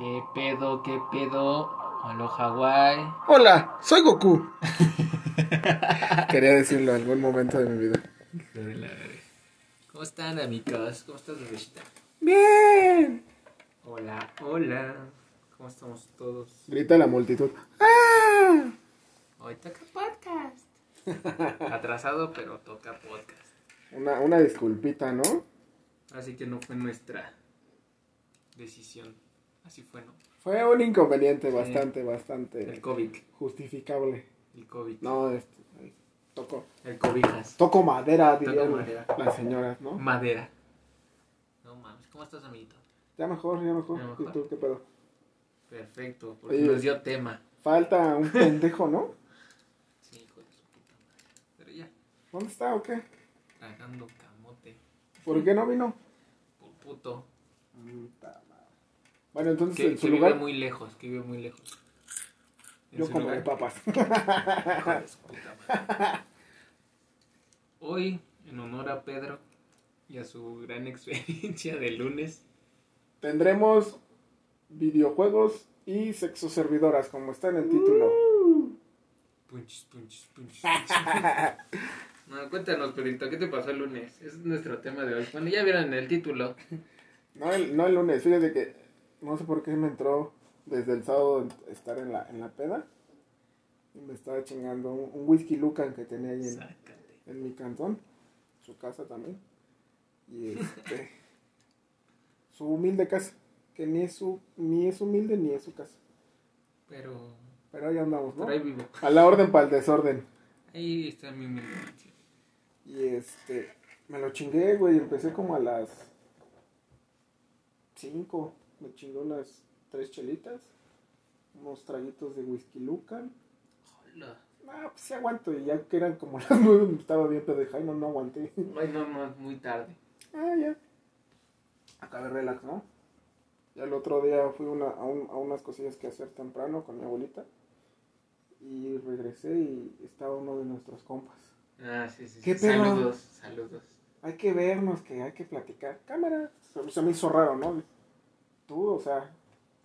¿Qué pedo, qué pedo? Hola, Hawái. Hola, soy Goku. Quería decirlo en algún momento de mi vida. ¿Cómo están, amigos? ¿Cómo estás, bebecita? Bien. Hola, hola. ¿Cómo estamos todos? Grita la multitud. ¡Ah! Hoy toca podcast. Atrasado, pero toca podcast. Una, una disculpita, ¿no? Así que no fue nuestra decisión. Así fue, ¿no? Fue un inconveniente Sí. bastante, El bastante COVID. justificable. El COVID. No, este, toco, El cobijas. toco madera, Toco dirían madera. las señoras, ¿no? Madera. No mames. ¿Cómo estás, amiguito? Ya mejor, ya mejor. Ya mejor. ¿Y tú qué pedo? Perfecto. Porque Oye. nos dio tema. Falta un pendejo, ¿no? Sí, hijo de su puta madre. Pero ya. ¿Dónde está o qué? Tragando camote. ¿Por qué no vino? Por puto. Madre. Bueno, entonces Que, en su que lugar vive muy lejos, que vive muy lejos. En yo como de papas. Hoy, en honor a Pedro y a su gran experiencia de lunes, Tendremos videojuegos y sexo servidoras, como está en el título. punches, punches, punches. punches. No, cuéntanos, Pedrito, ¿qué te pasó el lunes? Es nuestro tema de hoy. Bueno, ya vieron el título. No el, no el lunes, fíjate que no sé por qué me entró desde el sábado estar en la, en la peda. Y me estaba chingando un, un whisky Lucan que tenía ahí en, mi cantón, su casa también. Y este, su humilde casa, que ni es, su, ni es humilde ni es su casa. Pero, Pero ahí andamos, ¿no? por ahí vivo. A la orden para el desorden. Ahí está mi humilde. Y este, me lo chingué, güey. Empecé como a las 5. Me chingué unas tres chelitas, unos traguitos de whisky Lucan. Hola. Ah, pues sí aguanto. Y ya que eran como las 9, estaba bien pedeja y no, no aguanté. Ay, no, no, muy tarde. Ah, ya. Acabé relax, ¿no? Ya el otro día fui una, a, un- a unas cosillas que hacer temprano con mi abuelita. Y regresé y estaba uno de nuestros compas. Ah, sí, sí. ¿Qué sí. pedo? Saludos, saludos. hay que vernos, que hay que platicar. Cámara, se, se me hizo raro, ¿no? Tú, o sea,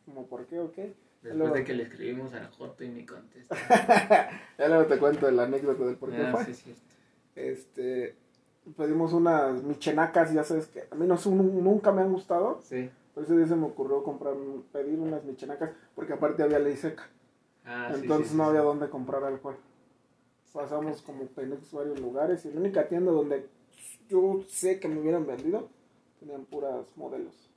como por qué o qué. Después Luego- de que le escribimos a la Joto y me contesta. Ya luego te cuento la anécdota del por qué ah, fue. sí, es cierto. Este, pedimos unas michenacas, ya sabes que a mí no, nunca me han gustado. Sí. Por ese día se me ocurrió comprar, pedir unas michenacas, porque aparte había ley seca. Ah, Entonces sí, sí, no había dónde comprar alcohol. Pasamos como pendejos varios lugares y la única tienda donde yo sé que me hubieran vendido tenían puras modelos.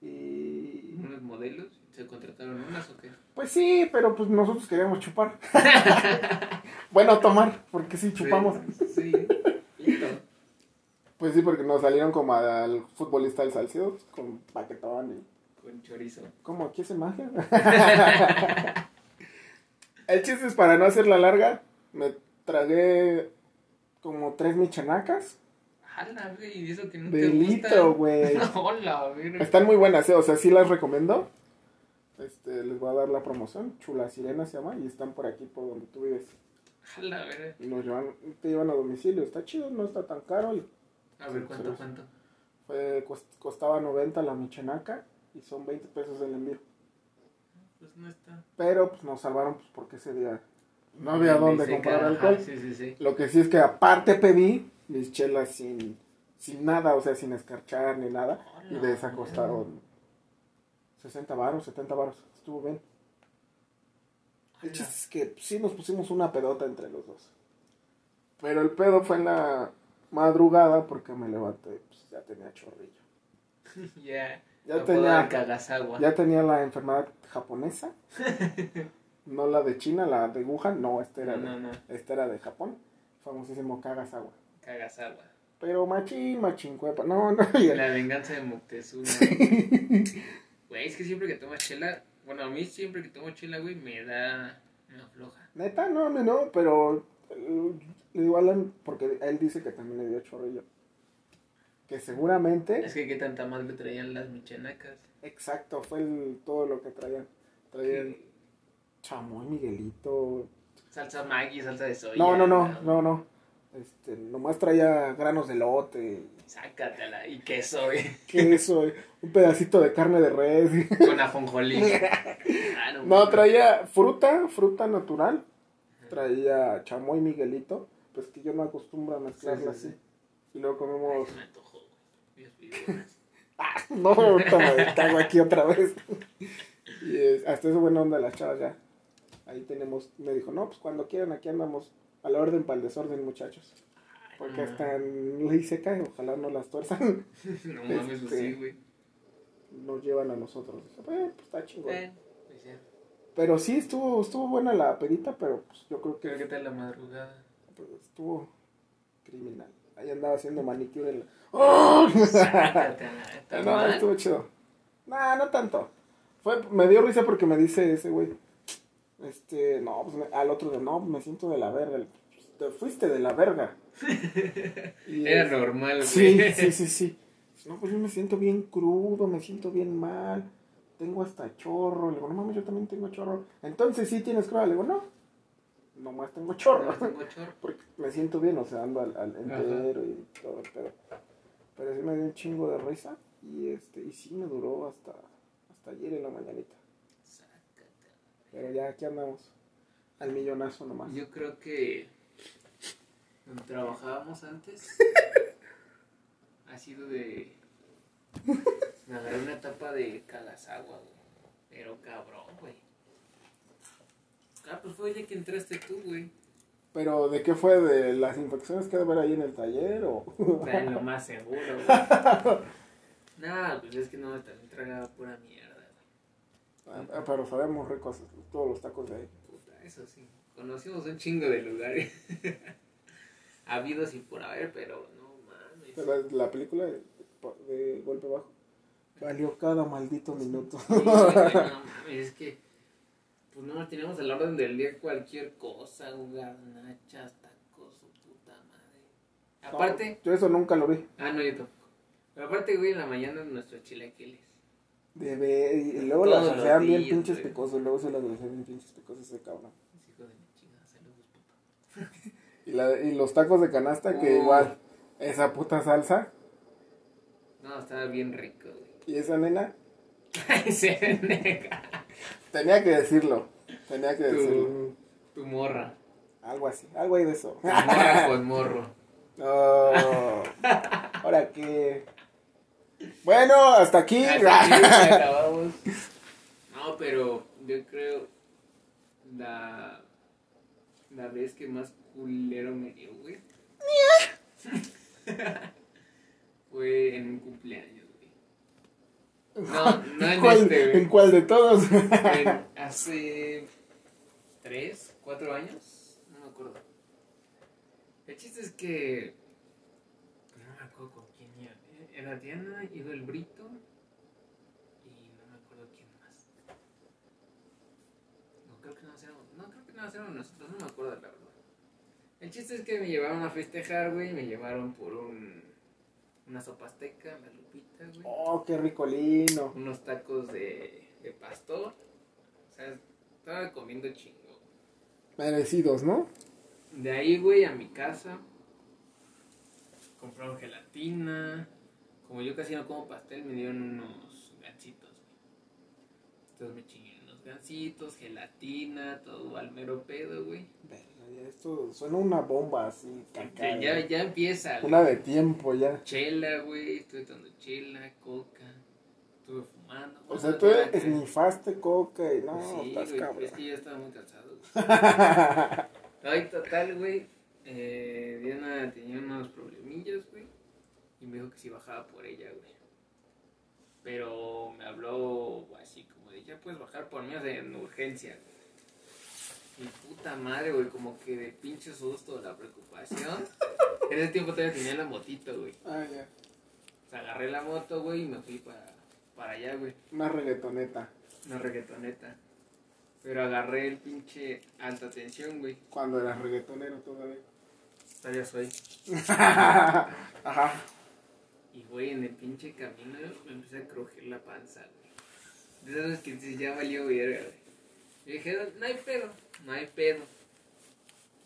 Y ¿Unos modelos? ¿Se contrataron unas o qué? Pues sí, pero pues nosotros queríamos chupar. bueno, tomar, porque sí chupamos. Sí. Listo. Pues sí, porque nos salieron como al futbolista del Salcedo, con paquetón y... Con chorizo. ¿Cómo? ¿Aquí hace magia? El chiste es para no hacerla larga, me tragué como tres michanacas Jala, güey, y eso que no de te güey. Hola, güey. Están muy buenas, ¿eh? o sea, sí las recomiendo. Este, les voy a dar la promoción. Chula Sirena se llama y están por aquí, por donde tú vives. Jala, güey. Y nos llevan, te llevan a domicilio. Está chido, no está tan caro. Y A ver, ¿cuánto, cuánto? fue, cost- costaba 90 la michenaca y son 20 pesos el envío. Pues no está. Pero pues nos salvaron pues porque ese día no había dónde comprar ajá, alcohol. Sí, sí, sí. Lo que sí es que aparte pedí mis chelas sin, sin nada, o sea, sin escarchar ni nada. Y de esa costaron 60 varos, 70 varos. Estuvo bien. El chiste es que pues, sí nos pusimos una pedota entre los dos. Pero el pedo fue en la madrugada porque me levanté, pues ya tenía chorrillo. Ya. Ya tenía-. Ya tenía la enfermedad japonesa. No la de China, la de Wuhan. No, esta era, No, de, no. esta era de Japón. Famosísimo Kagasawa. Pero machín, machín, cuepa. No, no, ya. La venganza de Moctezuma. Güey, es que siempre que tomo chela, bueno, a mí siempre que tomo chela, güey, me da, me afloja. Neta, no, no, no, pero eh, le digo a Alan, porque él dice que también le dio chorrillo. Que seguramente, Es que qué tanta madre traían las michenacas. exacto, fue el- todo lo que traían. Traían chamoy, Miguelito. Salsa Maggi, salsa de soya. No, no, no, no, no. Este, nomás traía granos de lote, Sácatela. ¿Y queso, güey? queso, un pedacito de carne de res. Con ajonjolí. Ah, No, traía fruta, fruta natural. Traía chamoy Miguelito. Pues que yo no acostumbro a mezclarla Sí, sí, así. Y luego comemos. Ay, me antojó, güey. Dios mío. Ah, no, cago aquí otra vez. Y es- hasta eso buena onda las chavas ya. Ahí tenemos. Me dijo, no, pues cuando quieran aquí andamos. A la orden para el desorden, muchachos. Porque no. están ley seca y ojalá no las tuerzan. No mames, pues Este, sí, güey. Nos llevan a nosotros. Dije, "Bueno, pues está chingón. Bueno, pues ya. Pero sí estuvo, estuvo buena la pedita, pero pues yo creo que ¿Qué tal la madrugada? pues, estuvo criminal. Ahí andaba haciendo manicure en la... ¡Oh! Sácatela. ¿Está no, estuvo chido. Nah, no tanto. Fue, me dio risa porque me dice ese güey. Este, no, pues me- al otro de no, me siento de la verga. Pues, Te fuiste de la verga. Y Era es- normal, güey. Sí, sí, sí, sí. No, pues yo me siento bien crudo, me siento bien mal. Tengo hasta chorro. Le digo, no mames, yo también tengo chorro. Entonces sí tienes cruda. Le digo, no. Nomás tengo chorro. No, tengo chorro. Porque me siento bien, o sea, ando al, al entero y todo, pero, pero sí me dio un chingo de risa y este y sí me duró hasta, hasta ayer en la mañanita. Pero ya aquí andamos, al millonazo nomás. Yo creo que donde trabajábamos antes ha sido de. Me agarré una etapa de calasagua, güey. Pero cabrón, güey. Ah, pues fue ya que entraste tú, güey. Pero ¿de qué fue? ¿De las infecciones que debe haber ahí en el taller o...? Está en lo más seguro, güey. Nah, pues es que no, también tragaba pura mierda. Ah, pero sabemos ricos todos los tacos de ahí. Puta, eso sí. Conocimos un chingo de lugares. Habidos y por haber, pero no mames. Pero la película de, de Golpe Bajo valió cada maldito minuto. Sí, no mames, es que pues no teníamos a la orden del día cualquier cosa, garnachas, tacos, su puta madre. Aparte, No, yo eso nunca lo vi. ah no, yo tampoco. Pero aparte, güey, en la mañana nuestros chilaquiles. De ver, y, luego las hacían bien pinches güey. picosos, luego se las hacían bien pinches picosos ese cabrón. Hijo de mi chingada, saludos, papá. Y, la, y los tacos de canasta que Uh. igual, esa puta salsa No, estaba bien rico, güey. y esa nena, Se nega. tenía que decirlo, tenía que decirlo. Tu, tu morra. Algo así, algo ahí de eso. Tu morra con morro. No, ahora que... Bueno, hasta aquí. Hasta aquí. No, pero yo creo la, la vez que más culero me dio, güey. Fue en un cumpleaños, güey. No, no en ¿Cuál- este, ¿En güey. cuál de todos? En- hace tres, cuatro años, no me acuerdo. El chiste es que no me acuerdo con quién Era Diana, iba el Brito y no me acuerdo quién más. No creo que no éramos, no creo que no éramos nosotros, no me acuerdo la verdad. El chiste es que me llevaron a festejar, güey, me llevaron por un una sopa azteca, la lupita, güey Oh, qué ricolino. unos tacos de, de pastor. O sea, estaba comiendo chingo. Merecidos, ¿no? De ahí, güey, a mi casa. Compraron gelatina. Como yo casi no como pastel, me dieron unos gancitos, güey. Entonces me chingué unos gancitos, gelatina, todo al mero pedo, güey. Esto suena una bomba así, caca. Ya, ya, empieza, güey. Una de tiempo ya. Chela, güey. Estuve tomando chela, coca. Estuve fumando. O sea, tú esnifaste coca y no, sí, estás güey, cabrón. es que ya estaba muy cansado. güey. No, y total, güey. Eh, Diana tenía unos problemillas, güey. Y me dijo que si bajaba por ella, güey. Pero me habló así como de, ya puedes bajar por mí, o sea, en urgencia, güey. Y puta madre, güey, como que de pinche susto, la preocupación. En ese tiempo todavía tenía la motito, güey. Ah, ya. O sea, agarré la moto, güey, y me fui para, para allá, güey. Una reggaetoneta. Una reggaetoneta. Pero agarré el pinche alta tensión, güey. Cuando eras reggaetonero todavía. Todavía soy. Ajá. Y, güey, en el pinche camino me empecé a crujir la panza, güey. De esas que dices, ya valió verga, güey. Y dije, no hay pedo, no hay pedo.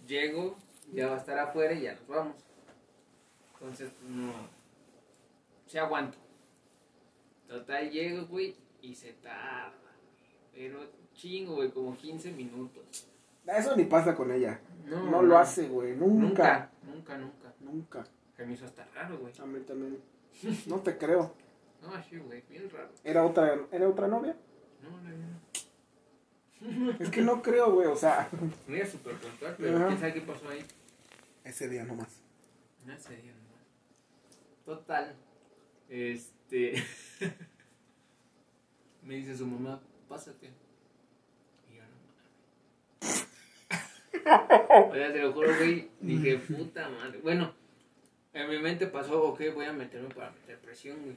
Llego ya va a estar afuera y ya nos vamos. Entonces, pues, no. Se aguanto. Total, llego, güey, y se tarda. Pero chingo, güey, como 15 minutos. Eso ni pasa con ella. No, No, lo hace, güey. Nunca. Nunca, nunca, nunca. Nunca. Se me hizo hasta raro, güey. A mí también. No te creo. No, sí, güey, bien raro. ¿Era otra, ¿Era otra novia? No, no, no. Es que no creo, güey. O sea, Mira, súper puntual, pero Ajá. quién sabe qué pasó ahí. ese día nomás. No sería nomás. Total. Este. me dice su mamá, pásate. Y yo no mames. Oye, te lo juro, güey. Dije, puta madre. Bueno, en mi mente pasó, ok, voy a meterme para meter presión, güey.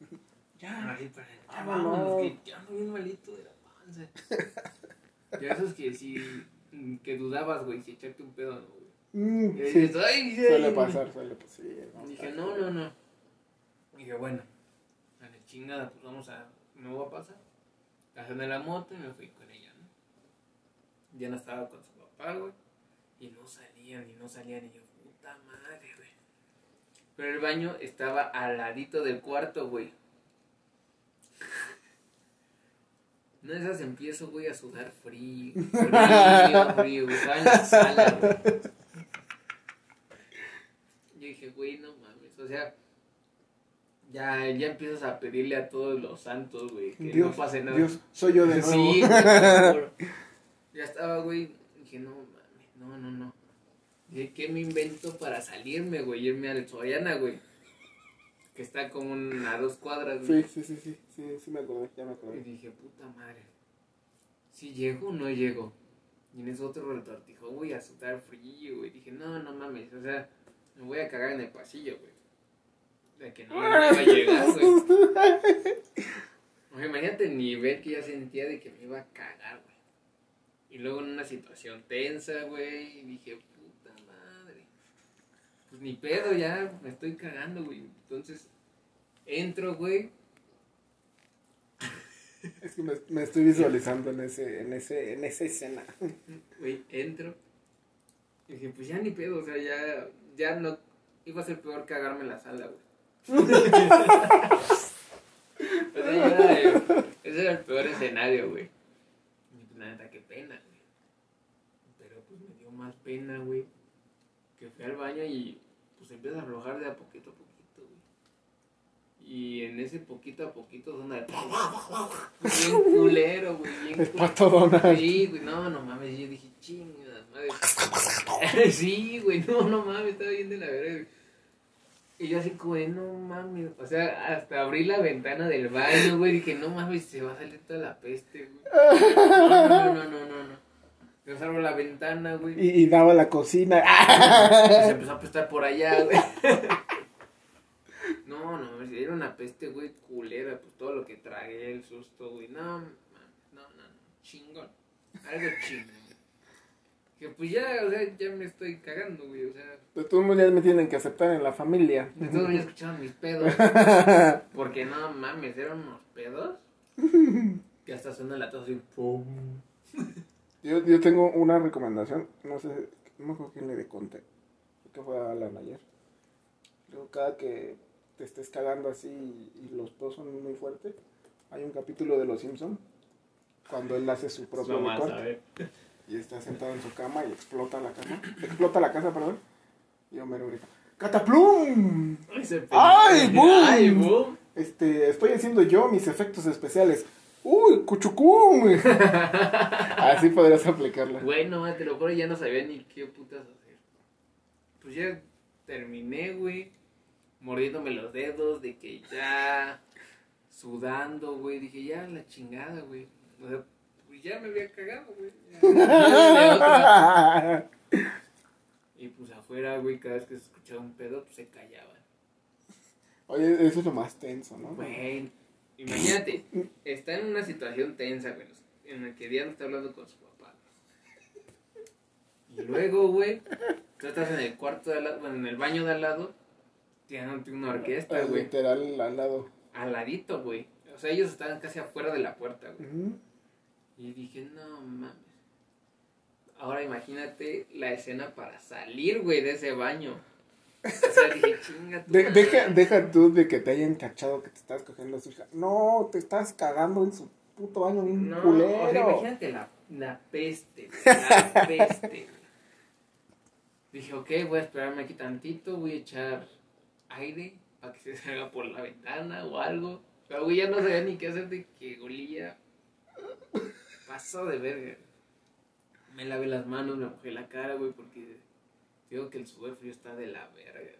Ya. Así para Ah, vámonos, no. que ya ando bien malito de la panza. Y esos que si. que dudabas, güey, si echarte un pedo no, güey. Mm, Y sí. dices, ay, Suele ay". pasar, suele pasar. Sí, no, Dije, no, no, no. Dije, bueno, a la chingada, pues vamos a. Me voy a pasar. Gané la moto y me fui con ella, ¿no? Ya no estaba con su papá, güey. Y no salían, y no salían. Y yo, puta madre. Pero el baño estaba al ladito del cuarto, güey. No esas empiezo, güey, a sudar frío. Frío, frío, güey. Estaba en la sala, güey. Yo dije, güey, no mames. O sea, ya, ya empiezas a pedirle a todos los santos, güey, que Dios, no pase nada. Dios, soy yo de nuevo. Sí, güey, ya estaba, güey. Dije, no mames, no, no, no. ¿Qué me invento para salirme, güey? Irme al Soriana, güey. Que está como a dos cuadras, güey. Sí, sí, sí, sí, sí, sí me acordé, ya me Y acordé. dije, puta madre. Si llego o no llego. Y en ese otro retortijón, güey, a sudar frío, güey. Dije, no, no mames. O sea, me voy a cagar en el pasillo, güey. De que no, no iba a llegar, güey. O sea, imagínate el nivel que ya sentía de que me iba a cagar, güey. Y luego en una situación tensa, güey. Y dije. Pues ni pedo, ya me estoy cagando, güey. Entonces, entro, güey. Es que me, me estoy visualizando en ese, en ese, en esa escena. Güey, entro. Y dije, pues ya ni pedo, o sea, ya, ya no. Iba a ser peor cagarme en la sala, güey. o sea, ya era ese era el peor escenario, güey. Y pues, la neta, qué pena, güey. Pero pues me dio más pena, güey. Que fui al baño y pues empieza a aflojar de a poquito a poquito, güey. Y en ese poquito a poquito son de. Bien culero, güey. Bien El culero. pato Donald. Sí, güey, no, no mames, yo dije, chinga, madre. sí, güey, no, no mames, estaba bien de la verga. güey. Y yo así como de, no mames, o sea, hasta abrí la ventana del baño, güey, dije, no mames, se va a salir toda la peste, güey. No, no, no, no, no, la ventana, güey. Y, y daba la cocina. Y se empezó a apestar por allá, güey. No, no, era una peste, güey, culera, pues todo lo que tragué, el susto, güey. No, no, no, no, chingón. Algo chingón. Que pues ya, o sea, ya me estoy cagando, güey, o sea. De todos modos ya me tienen que aceptar en la familia. De todos ya escuchaban mis pedos. Porque no mames, eran unos pedos. Que hasta suena la tos así. Yo, yo tengo una recomendación, no sé, no me acuerdo quién le conté, creo que fue a Alan ayer. Luego cada que te estés cagando así y, y los pedos son muy fuertes, hay un capítulo de Los Simpson cuando él hace su propio No y está sentado en su cama y explota la casa, explota la casa, perdón, y Homero grita, ¡Cataplum! ¡Ay, pendejo. boom! ¡Ay, boom! Este, estoy haciendo yo mis efectos especiales. ¡Uy, cuchucum! Así podrías aplicarla. Güey, no, te lo juro, ya no sabía ni qué putas hacer. Pues ya terminé, güey, mordiéndome los dedos, de que ya sudando, güey. Dije, ya la chingada, güey. O sea, pues ya me había cagado, güey. Ya. Y pues afuera, güey, cada vez que se escuchaba un pedo, pues se callaban. Oye, eso es lo más tenso, ¿no? Güey, imagínate, está en una situación tensa, güey, en la que Diana está hablando con su papá. Y luego, güey, tú estás en el cuarto de al lado, bueno, en el baño de al lado, tienen una orquesta, Ah, güey, Literal al lado. al ladito, güey. O sea, ellos estaban casi afuera de la puerta, güey. Y dije, no mames. Ahora imagínate la escena para salir, güey, de ese baño. O sea, dije, chinga tu De- madre". deja, deja tú de que te hayan cachado que te estás cogiendo a su hija. No, te estás cagando en su puto baño bien No, culero. o sea, imagínate la, la peste, la peste. Dije, ok, voy a esperarme aquí tantito, voy a echar aire para que se salga por la ventana o algo. Pero, güey, ya no sabía ni qué hacer de que olía. Pasó de verga. Me lavé las manos, me mojé la cara, güey, porque digo que el sudor frío está de la verga.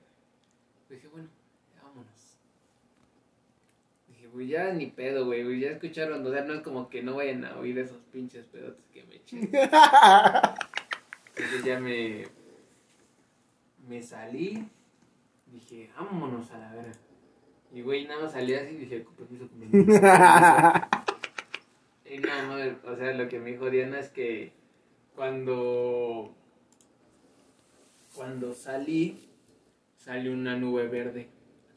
Dije, bueno, vámonos. Dije, güey, ya ni pedo, güey, güey, ya escucharon, o sea, no es como que no vayan a oír esos pinches pedotes que me eché. Entonces ya me, me salí, dije, vámonos a la verga. Y güey, nada más salí así y dije, con permiso, con permiso. con permiso". Y no, no, o sea, lo que me dijo Diana es que cuando, cuando salí, salió una nube verde.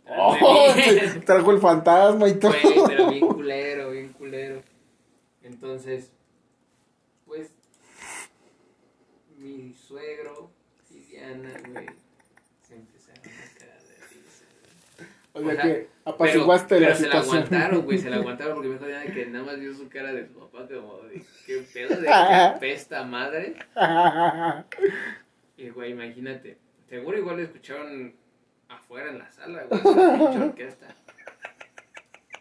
Oh, trajo el fantasma y todo. Güey, pero bien culero, bien culero. Entonces, pues, mi suegro y Diana, güey, se empezaron a cagar de risa. O sea, o sea, que apaciguaste pero, la pero se la situación. aguantaron, güey, se la aguantaron porque me dijo Diana que nada más vio su cara de su papá como de, qué pedo de pesta madre. Y, güey, imagínate, seguro igual lo escucharon afuera en la sala, güey, pinche orquesta.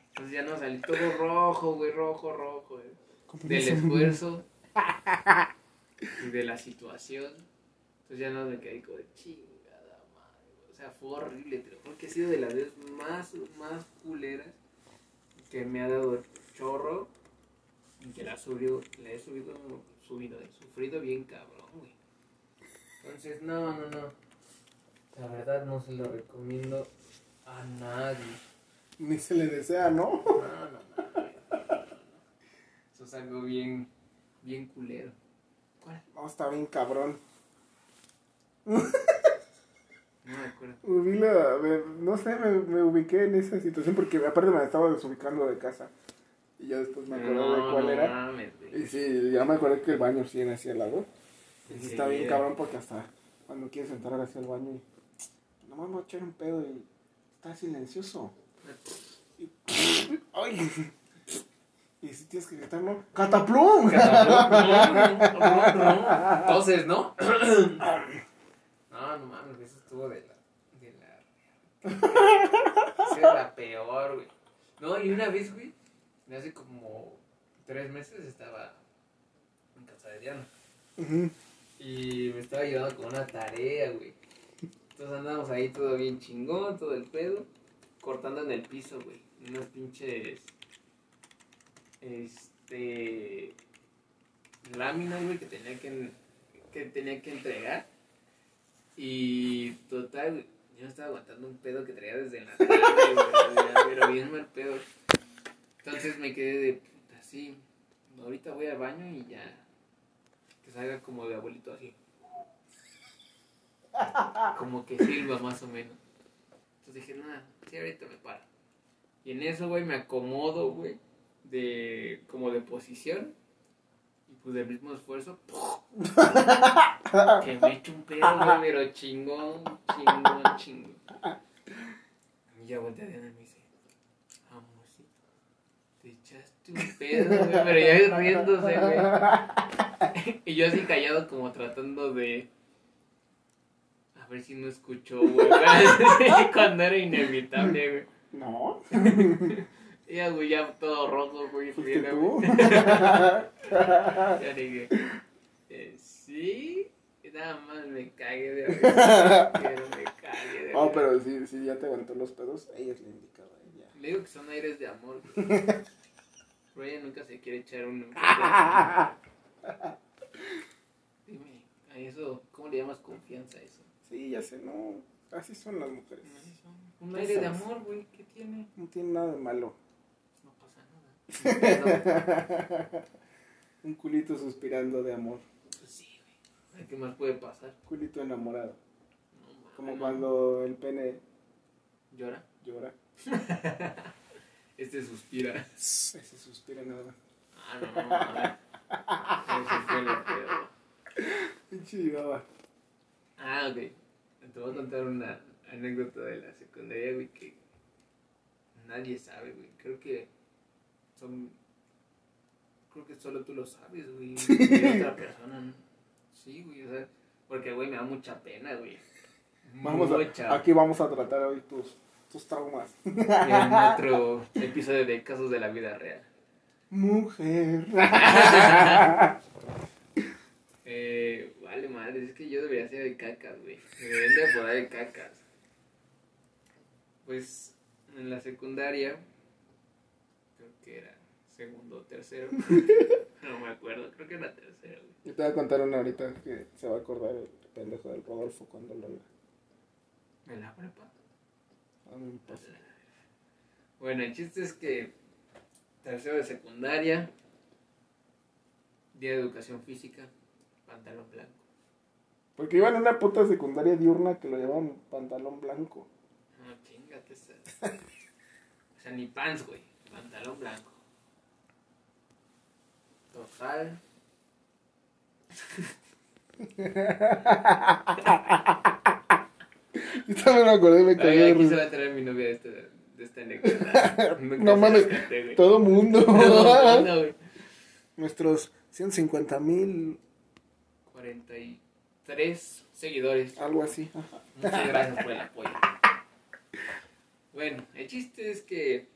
Entonces ya no salí todo rojo, güey, rojo, rojo, güey. Del esfuerzo y de la situación. Entonces ya no me quedé como de chingada madre. O sea, fue horrible, te lo juro que ha sido de las veces más, más culeras que me ha dado chorro y que la he subido, la he subido, subido, he sufrido bien cabrón, güey. Entonces, no, no, no. La verdad no se lo recomiendo a nadie. Ni se le desea, ¿no? No, no, no. Eso es algo bien, bien culero. ¿Cuál? No, está bien cabrón. No me acuerdo. Me- no sé, me, me ubiqué en esa situación porque aparte me estaba desubicando de casa. Y ya después me acordé de cuál no era. mames. Y sí, ya me acordé que el baño sí era hacia el lado. Y sí está bien Enseguida. cabrón porque hasta cuando quieres entrar hacia el baño y nomás voy a echar un pedo y está silencioso. Y, ay, y si tienes que gritar, ¿no? ¡Cataplum! Entonces, ¿no? No, no mames, eso estuvo de la. de la. Esa era la peor, güey. No, y una vez, güey, hace como tres meses estaba en casa de Diana. Ujú. Y me estaba ayudando con una tarea, güey. Entonces andábamos ahí todo bien chingón, todo el pedo. Cortando en el piso, güey. Unos pinches. Este. Láminas, güey, que tenía que, que tenía que entregar. Y total, güey, yo estaba aguantando un pedo que traía desde la tarde, güey. Pero bien mal pedo. Entonces me quedé de puta, sí. Ahorita voy al baño y ya que salga como de abuelito así. Como que silba más o menos. Entonces dije, nada, sí, ahorita me paro. Y en eso, güey, me acomodo, güey, de, como de posición. Y pues del mismo esfuerzo, que me echo un pedo, güey, pero chingón, chingón, chingón. Y ya volteé a Diana y me dice, amorcito, te echaste un pedo, güey, pero ya riéndose, güey. Y yo así callado como tratando de... A ver si no escuchó, güey. Cuando era inevitable, güey. No, ya, güey, ya todo rojo, güey. fuiste tú. Ya dije, eh, sí. Nada más me cagué de risa. Me cagué de No, risa. pero si, si ya te aguantó los pedos, ella es la indicada. Ya. Le digo que son aires de amor, güey. Pero ella nunca se quiere echar un... Dime, a eso, ¿cómo le llamas confianza a eso? Sí, ya sé, no. Así son las mujeres. Un aire de amor, güey, ¿qué tiene? No tiene nada de malo. No pasa nada. No, Un culito suspirando de amor. pues sí, güey. ¿Qué más puede pasar? Culito enamorado. No, Como no. cuando el pene Llora. llora. Este suspira. Ese suspira nada. Ah, no, no, mames. Eso fue lo peor. Pinche baba. Ah, ok. Te voy a contar una anécdota de la secundaria, güey, que nadie sabe, güey. Creo que son... Creo que solo tú lo sabes, güey. Y otra persona, ¿no? Sí, güey, o sea... Porque, güey, me da mucha pena, güey. Vamos Mucha. a, aquí vamos a tratar hoy tus, tus traumas. En otro episodio de Casos de la Vida Real. Mujer. Eh, vale, madre, es que yo debería ser de cacas, güey. Me deberían de apodar de cacas. Pues en la secundaria, creo que era segundo o tercero. no me acuerdo, creo que era tercero, güey. Yo te voy a contar una ahorita que se va a acordar el pendejo del Rodolfo cuando lo En la prepa. a mí me pasó. Bueno, el chiste es que tercero de secundaria, día de educación física, pantalón blanco. Porque iba en una puta secundaria diurna que lo llevaban pantalón blanco. No, chingate esa. O sea, ni pants, güey. Pantalón blanco. Total. Yo también me acordé me de aquí se va a traer mi novia de esta, de esta anécdota. No mames, todo mundo. No, no, güey. Nuestros 150 mil, 43 seguidores. algo así. Ajá. Muchas gracias por el apoyo. Bueno, el chiste es que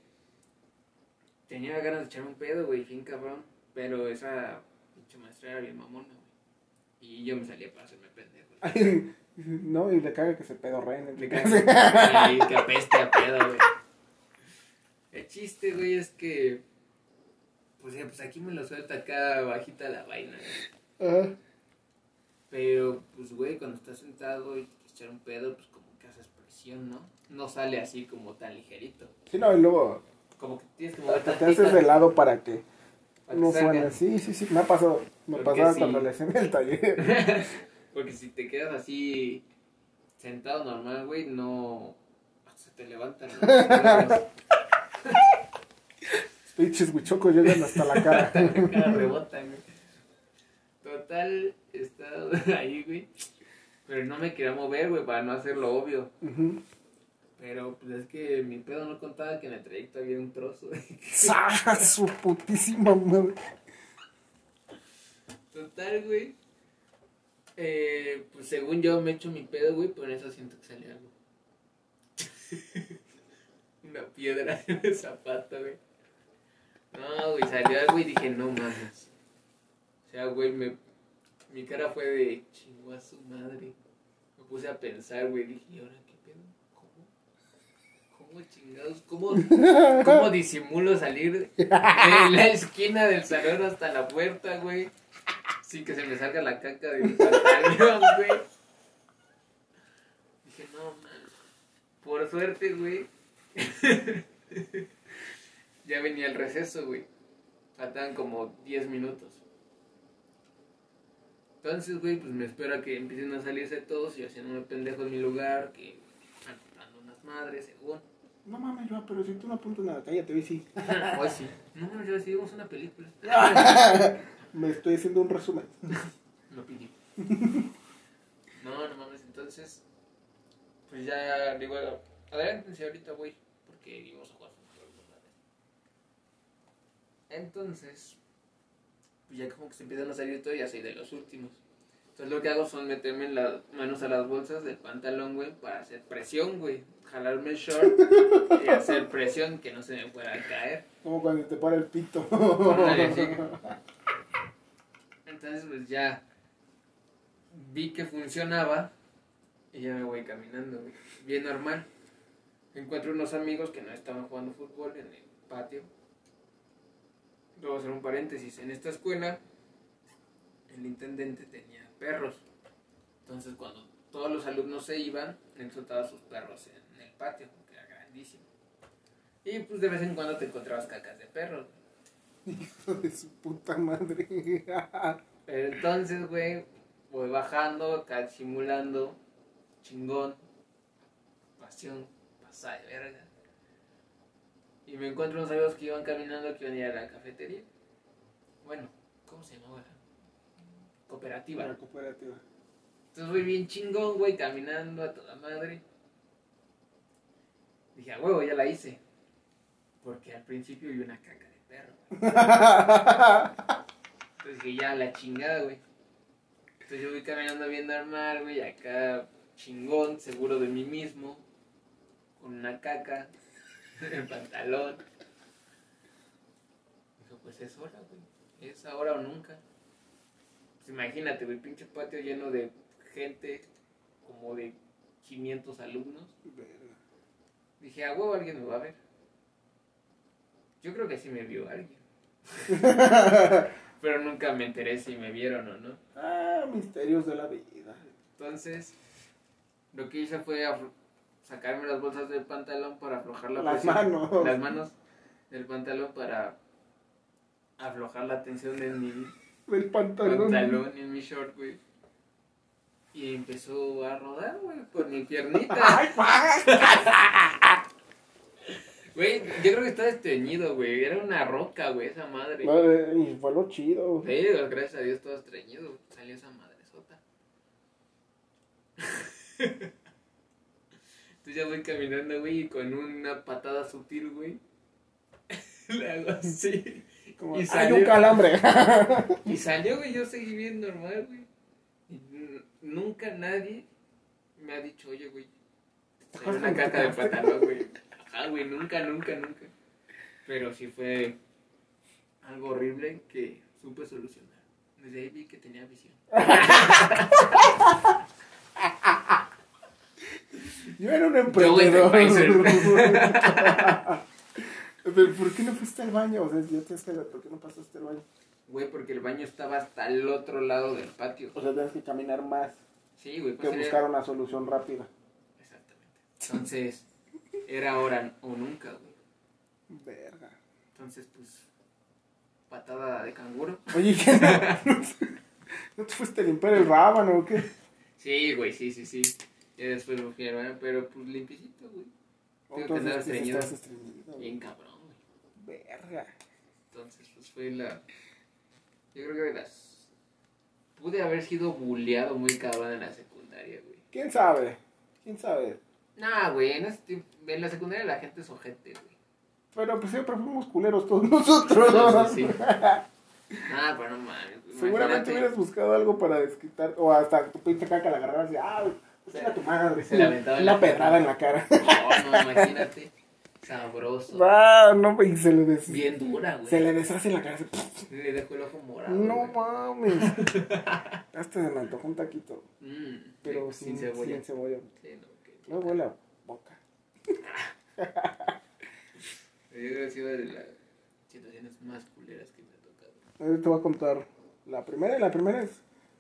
tenía ganas de echarme un pedo, güey, fin cabrón. Pero esa pinche maestra era bien mamona, güey. Y yo me salía para hacerme pendejo. No, y le caga que se Me casa. cago. Y que apeste a pedo, güey. El chiste, güey, es que. Pues ya, pues aquí me lo suelta acá bajita la vaina, güey. Ajá. Pero, pues, güey, cuando estás sentado y te quieres echar un pedo, pues como que haces presión, ¿no? No sale así como tan ligerito. Sí, no, y luego Como que tienes que mover te haces de lado para que para no suene. Sí, sí, sí. Me ha pasado. Me pasaba sí. cuando le en el taller. Porque si te quedas así sentado normal, güey, no... Se te levantan los Pinches huichocos llegan hasta la cara. Cada rebota, güey. Total, estaba ahí, güey. Pero no me quería mover, güey, para no hacerlo obvio. Ujú. Pero pues es que mi pedo no contaba que en el trayecto había un trozo. güey. ¡Sa! Su putísima madre. Total, güey. Eh, pues según yo me echo mi pedo, güey, pero en eso siento que sale algo. Una piedra en el zapato, güey. No, güey, salió algo y dije, no mames. O sea, güey, me, mi cara fue de chingó a su madre. Me puse a pensar, güey, dije, ¿y ahora qué pedo? ¿Cómo? ¿Cómo chingados? ¿Cómo, cómo disimulo salir de la esquina del salón hasta la puerta, güey? Sin que se me salga la caca de mi pantalón, güey. Dije, no, man. Por suerte, güey. ya venía el receso, güey. Faltaban como 10 minutos. Entonces, güey, pues me espero a que empiecen a salirse todos y haciéndome pendejo en mi lugar, que dando unas madres, según. No mames, yo, pero si tú no apuntas nada, cállate, hoy sí. Hoy sí. No, no, ya decidimos una película. Me estoy haciendo un resumen. Lo pidió. No, no mames, entonces. Pues ya digo, adelántense ahorita, güey. Porque íbamos a. Entonces, pues ya como que se empiezan a salir todo y ya soy de los últimos. Entonces lo que hago son meterme las manos a las bolsas del pantalón, güey, para hacer presión, güey. Jalarme el short y hacer presión que no se me fuera a caer. Como cuando te para el pito. Entonces, pues ya vi que funcionaba y ya me voy caminando, güey. Bien normal. Encuentro unos amigos que no estaban jugando fútbol en el patio. Luego hacer un paréntesis. En esta escuela, el intendente tenía perros. Entonces, cuando todos los alumnos se iban, él soltaba sus perros en el patio, que era grandísimo. Y pues de vez en cuando te encontrabas cacas de perros. Hijo de su puta madre. Pero entonces, güey, voy bajando, acá simulando, chingón, pasión, pasada de verga. Y me encuentro unos amigos que iban caminando que iban a ir a la cafetería. Bueno, ¿cómo se llamaba? cooperativa. La cooperativa. Entonces voy bien chingón, güey, caminando a toda madre. Dije, a huevo, ya la hice. Porque al principio vi una caca de perro. güey. Entonces dije, ya, la chingada, güey. Entonces yo voy caminando viendo al mar, güey, acá chingón, seguro de mí mismo. Con una caca en el pantalón. Dijo, pues es hora, güey. Es ahora o nunca. Pues imagínate, güey, pinche patio lleno de gente, como de 500 alumnos. Verga. Dije, a huevo alguien me va a ver. Yo creo que sí me vio alguien. Pero nunca me enteré si me vieron o no. Ah, misterios de la vida. Entonces, lo que hice fue sacarme las bolsas del pantalón para aflojar la Las presión- manos. Las manos del pantalón para aflojar la tensión de mi Del pantalón. pantalón y en mi short, güey. Y empezó a rodar, güey, por mi piernita. Güey, yo creo que estaba estreñido, güey. Era una roca, güey, esa madre. Y fue lo chido. Sí, gracias a Dios todo estreñido. Salió esa madre sota. Entonces ya voy caminando, güey, y con una patada sutil, güey. Le hago así. Como, Y Hay salió. un calambre. Y salió, güey, yo seguí bien normal, güey. Y nunca nadie me ha dicho, oye, güey, ¿Te salió una caca de pantalón, güey. Ajá, güey, nunca, nunca, nunca. Pero sí fue algo horrible que supe solucionar. Desde ahí vi que tenía visión. Yo era un emprendedor. de Pero, ¿por qué no fuiste al baño? O sea, yo te decía, ¿por qué no pasaste al baño? Güey, porque el baño estaba hasta el otro lado del patio. O sea, tienes que caminar más Sí, güey, que pues era- buscar una solución rápida. Exactamente. Entonces, era ahora o nunca, güey. Verga. Entonces, pues, patada de canguro. Oye, ¿qué no? ¿No te fuiste a limpiar el rábano o qué? Sí, güey, sí, sí, sí. Ya después me fui al baño, pero pues limpiecito, güey. Tengo que andar Entonces, sí estreñido. Bien cabrón, güey. Verga. Entonces, pues fue la. Yo creo que las. Pude haber sido bulleado muy cabrón en la secundaria, güey. ¿Quién sabe? ¿Quién sabe? Nah, güey, en, tiempo- en la secundaria la gente es ojete, güey. Pero pues siempre fuimos culeros todos nosotros. Entonces, sí. Ah, pero no mames. Seguramente hubieras buscado algo para desquitar. O hasta tu pinche caca la agarrabas y, ah, pues era tu madre. Se la aventaba en Una la pedrada en la cara. No, no, imagínate. Sabroso. Ah, no, y se le des... Bien dura, güey. Se le deshace en la cara. así, Le dejó el ojo morado. No güey. mames. Hasta se me antojó un taquito. Mm, Pero sin, sin cebolla. Sin cebolla. Sí, no, que- No huele a boca. Yo creo que ha sido de las situaciones más culeras que me ha tocado. Te voy a contar la primera. La primera es,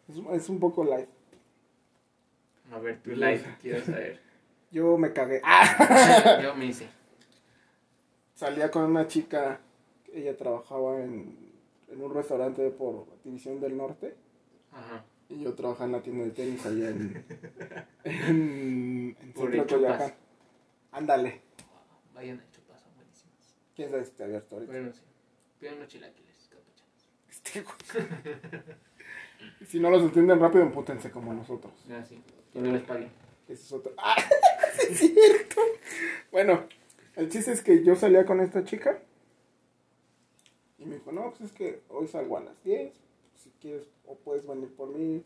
es, es un poco light. A ver, tu live, quiero saber. Yo me cagué. Ah. Yo me hice. Salía con una chica. Ella trabajaba en, en un restaurante por División del Norte. Ajá. Y yo trabajaba en la tienda de tenis allá en, en, en Centro. Coyoacán. Ándale. Vayan a Chupas, son buenísimos. ¿Quién sabe si está abierto ahorita? Bueno, sí. Pidan unos chilaquiles, capuchanos. Este güey. si no los entienden rápido, empútense como nosotros. Ah, sí. Que no les paguen. Ese es otro. ¡Ah! es cierto. Bueno, el chiste es que yo salía con esta chica. Y me dijo, no, pues es que hoy salgo a las 10. Si quieres, o puedes venir por mí.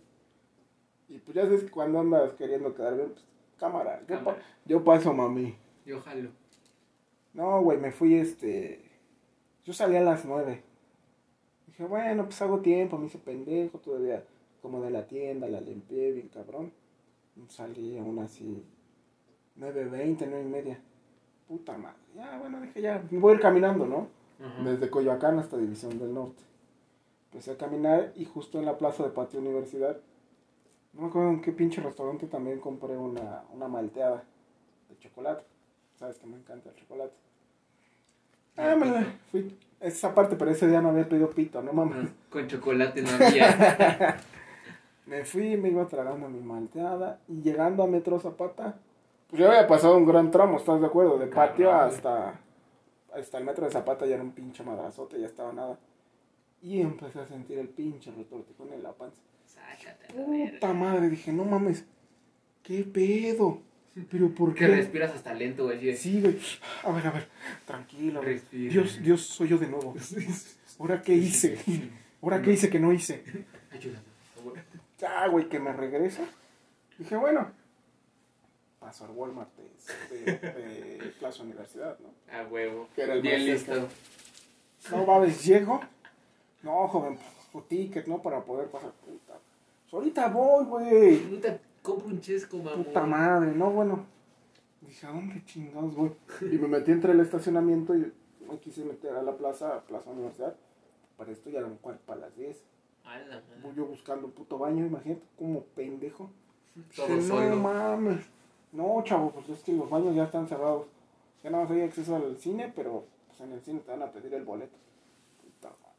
Y pues ya sabes que cuando andas queriendo quedar bien, pues cámara. Yo, Cámara. pa- yo paso, mami. Yo jalo. No, güey, me fui este. Yo salí a las 9. Dije, bueno, pues hago tiempo, me hice pendejo todavía. Como de la tienda, la limpié bien cabrón. Salí aún así. 9.20, 9 y media. Puta madre. Ya, bueno, dije, ya, voy a ir caminando, ¿no? Desde Coyoacán hasta División del Norte. Empecé a caminar y justo en la plaza de Patio Universidad, no me acuerdo en qué pinche restaurante también compré una, una malteada de chocolate. Sabes que me encanta el chocolate. Ah, me la fui. Esa parte, pero ese día no había pedido pito, no mames. Con chocolate no había. Me fui, me iba tragando mi malteada y llegando a Metro Zapata, pues ya había pasado un gran tramo, ¿estás de acuerdo? De patio hasta, hasta el Metro de Zapata ya era un pinche madrazote, ya estaba nada. Y empecé a sentir el pinche retortijón en la panza. Sácate. Puta madre, dije, no mames, qué pedo. Pero ¿por Que qué? respiras hasta lento, güey. Sí, güey. A ver, a ver, tranquilo. güey. Respira. Dios, Dios, soy yo de nuevo. ¿Ahora qué hice? ¿Ahora qué hice que no hice? Ayúdame. Ya, güey, que me regresa. Dije, bueno, paso al Walmart de, de- de Plaza Universidad, ¿no? A huevo. Que era el Bien listo. No mames, llego. No, joven, su ticket, ¿no? Para poder pasar. Puta. Ahorita voy, güey. Puta, compro un chesco, mamón. Puta madre, no, bueno. Dije, ¿a dónde chingados voy? Y me metí entre el estacionamiento y me quise meter a la plaza, Plaza Universidad. Para esto ya eran cuarto para las 10. A Voy yo buscando un puto baño, imagínate, como pendejo. Todo no mames. No, chavo, pues es que los baños ya están cerrados. Ya nada más hay acceso al cine, pero pues en el cine te van a pedir el boleto. Puta madre.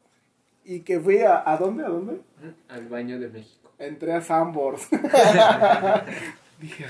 Y que fui a, ¿a dónde? ¿A dónde? Al baño de México. Entré a Sambors. Dije,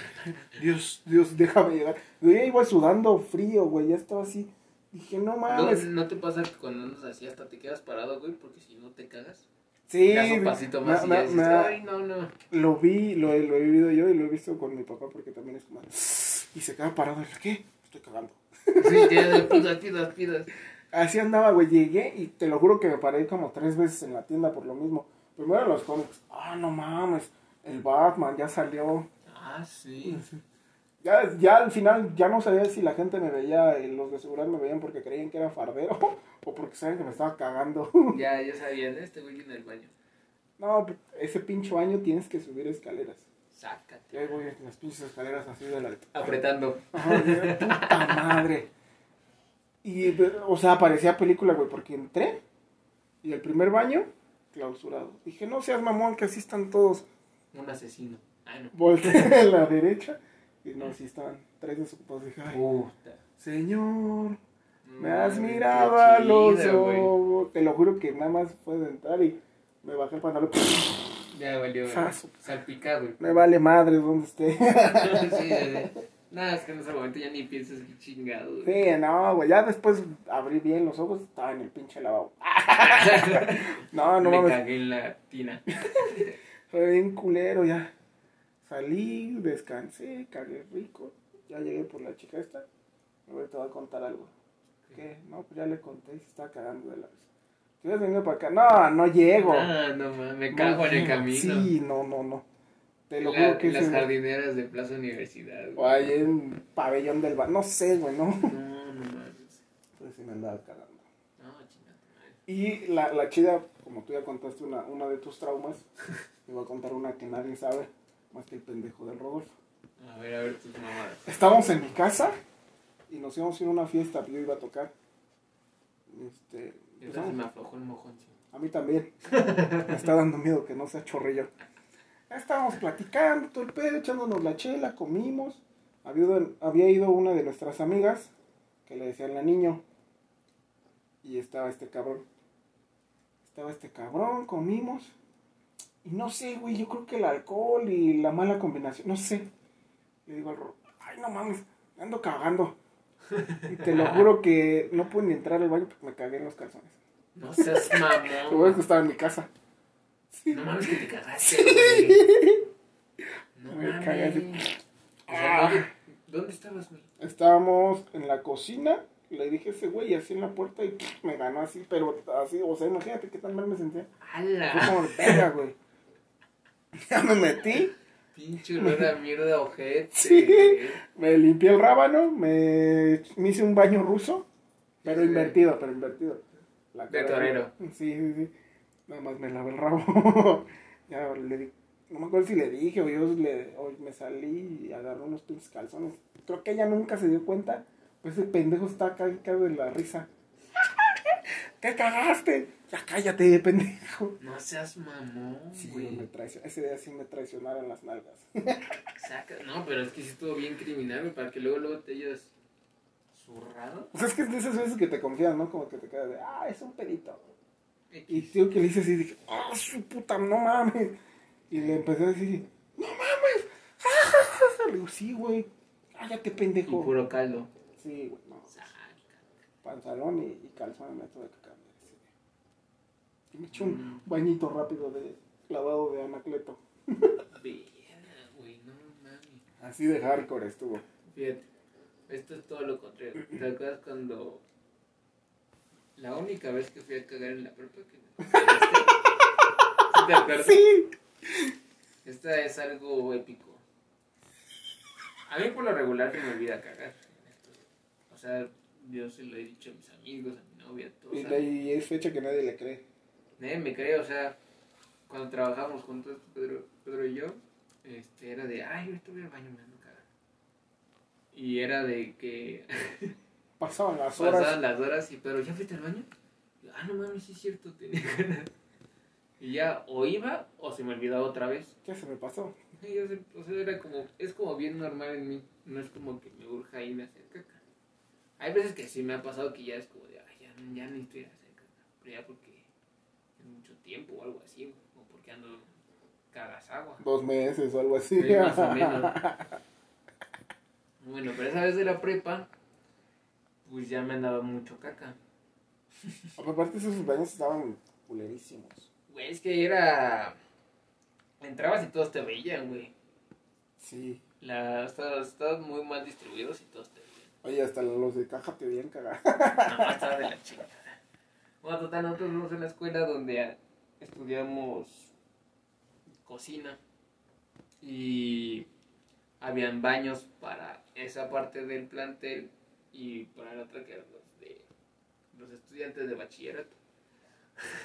Dios, Dios, déjame llegar. Yo ya iba sudando frío, güey, ya estaba así. Dije, no ¿No, mames. ¿No te pasa que cuando andas así hasta te quedas parado, güey? Porque si no te cagas. Sí, das un pasito más me- y ya me- dices, me- ay, no, no. lo vi, lo, he- lo he vivido yo y lo he visto con mi papá porque también es como... Y se queda parado, ¿qué? Estoy cagando. Sí, ya pidas, pidas, pidas. Así andaba, güey. Llegué y te lo juro que me paré como tres veces en la tienda por lo mismo. Primero los cómics. Ah, no mames. El Batman ya salió. Ah, sí. Ya, ya al final ya no sabía si la gente me veía, y los de seguridad me veían porque creían que era fardero o porque saben que me estaba cagando. Ya, ya sabían, este güey en el baño. No, ese pinche baño tienes que subir escaleras. Sácate. ahí voy en las pinches escaleras así de la... Apretando. Ajá, puta madre. Y, o sea, parecía película, güey, porque entré y el primer baño, clausurado. Dije, no seas mamón, que así están todos. Un asesino. Ay, no. Volteé a la derecha y no, sí estaban tres desocupados. Dije, ay, Puta. señor, me No, has qué mirado a los chido, güey. ojos. Te lo juro que nada más fue de entrar y me bajé el pantalón. Ya valió, güey. Sazo. Salpicado. Me vale madre donde esté. sí. Nada, es que en ese momento ya ni piensas que chingado. güey. Sí, no, güey, ya después abrí bien los ojos, estaba en el pinche lavabo. No, no Me mames, cagué en la tina. fue bien culero ya. Salí, descansé, cagué rico, ya llegué por la chica esta. Ahora te voy a contar algo. ¿Qué? No, pues ya le conté se estaba cagando de la risa. Si hubieras venido para acá, no, no llego. Ah, no mames, me cago No en el camino. Sí, no, no, no. Te lo la- juro que en las jardineras de Plaza Universidad. O ahí en pabellón del bar, no sé, güey, no. No, no mames. Entonces sí me andaba cagando. No, chingada. Y la, la chida, como tú ya contaste una, una de tus traumas, te voy a contar una que nadie sabe, más que el pendejo del Rodolfo. A ver, a ver tus mamadas. Estábamos en mi casa y nos íbamos a ir a una fiesta, yo iba a tocar. Este, Yo pues, me aflojó el mojón, sí. a mí también. me está dando miedo que no sea chorrillo. Estábamos platicando, todo el pedo, echándonos la chela, comimos. Había, ido- había ido una de nuestras amigas que le decían la niño. Y estaba este cabrón. Estaba este cabrón, comimos. Y no sé, güey, yo creo que el alcohol y la mala combinación, no sé. Le digo al Ro, ay, no mames, me ando cagando. Y te lo juro que no pude ni entrar al baño porque me cagué en los calzones. No seas Lo bueno mamón. que estaba en mi casa. No mames que te cagaste, güey. No Me mames. cagué. O sea, Ah. ¿dónde, ¿dónde estabas, güey? Estábamos en la cocina, le dije a ese güey así en la puerta y me ganó así, pero así, o sea, imagínate qué tan mal me sentía. Fue ¡Hala! como de verga, güey. Ya me metí, Pinche olor a mierda ojete. Sí. me limpié el rábano, me, me hice un baño ruso, pero Sí. invertido, pero invertido. La De torero. Sí, sí, sí. Nada más me lavé el rabo. ya le di, no me acuerdo si le dije o yo le, o me salí y agarré unos pinches calzones. Creo que ella nunca se dio cuenta. Pues ese pendejo está acá de la risa. ¿Qué cagaste? Ya cállate, pendejo. No seas mamón, Sí, güey. me ese día sí me traicionaron las nalgas. Saca- No, pero es que sí estuvo bien criminal, güey, para que luego, luego te hayas zurrado. O sea, es que es de esas veces que te confías, ¿no? Como que te quedas de, ah, es un pedito. Y tío que le hice así, dije, ah, su puta, no mames. Y le empecé a decir, no mames. Le digo, sí, güey, cállate, Y pendejo. puro caldo. Sí, güey. Pantalón y, y calzón me tuve que cambiar ese día. Y me eché un Mm. bañito rápido de clavado de Anacleto. Verga, güey, no mames. Así de hardcore estuvo. Fíjate, esto es todo lo contrario. ¿Te acuerdas cuando la única vez que fui a cagar en la prepa que me te acuerdas? Sí. Esta es algo épico. A mí por lo regular se me olvida cagar. O sea, yo se lo he dicho a mis amigos, a mi novia, a todos. Y, y es fecha que nadie le cree. Nadie me cree, o sea, cuando trabajamos juntos, Pedro, Pedro y yo, este, era de, ay, ahorita voy al baño, me ando cagando. Y era de que Pasaban las horas. pasaban las horas y Pedro, ¿ya fuiste al baño? Y yo, ah, no mames, sí es cierto, tenía ganas. Y ya, o iba o se me olvidaba otra vez. ¿Qué se me pasó? Yo sé- o sea, era como, es como bien normal en mí, no es como que me urja irme a hacer caca. Hay veces que sí me ha pasado que ya es como de, ay, ya, ya necesito ir a hacer. Pero ya porque es mucho tiempo o algo así, o porque ando cagas agua. Dos meses o algo así. Sí, más o menos. Bueno, pero esa vez de la prepa, pues ya me andaba mucho caca. Aparte esos baños estaban culerísimos. Güey, es que era... Entrabas y todos te veían, güey. Sí. La, estabas, estabas muy mal distribuidos y todos te veían. Oye, hasta los de caja te veían cagar. No, estaba de la chingada. Bueno, total, nosotros vivimos en la escuela donde estudiamos cocina y habían baños para esa parte del plantel y para la otra que eran los de los estudiantes de bachillerato.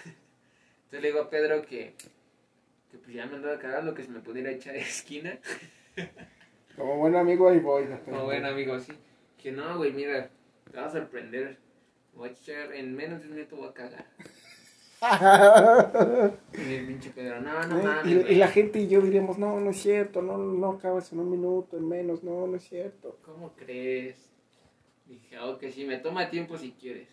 Entonces le digo a Pedro que, que pues ya me andaba cagando, que se me pudiera echar de esquina. Como buen amigo ahí voy. Como buen amigo, sí. Que no, güey, mira, te vas a sorprender. Voy a echar, en menos de un minuto voy a cagar. Y el pinche Pedro, no, no mames. Eh, y, y la gente y yo diríamos, no, no es cierto, no, no acabas en un minuto, en menos, no, no es cierto. ¿Cómo crees? Dije, ah, ok, sí, me toma tiempo si quieres.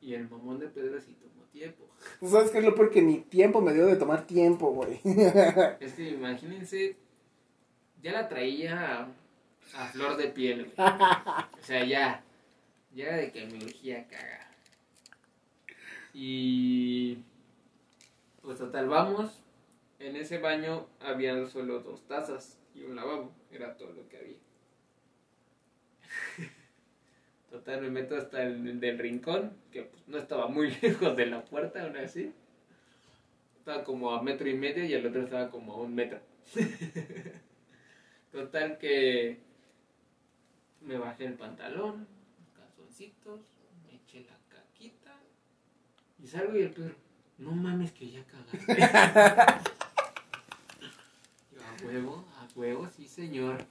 Y el mamón de Pedro sí tomó tiempo. ¿Tú sabes qué es lo peor? Que ni tiempo me dio de tomar tiempo, güey. Es que imagínense, ya la traía a, flor de piel, güey. O sea, ya, ya era de que me urgía cagar. Y pues total, vamos. En ese baño había solo dos tazas y un lavabo. Era todo lo que había. Total, me meto hasta el del rincón, que pues, no estaba muy lejos de la puerta, aún así. Estaba como a metro y medio y el otro estaba como a un metro. Total que me bajé el pantalón, calzoncitos, me eché la caquita y salgo y el Pedro, no mames que ya cagaste. Yo, a huevo, a huevo, sí señor.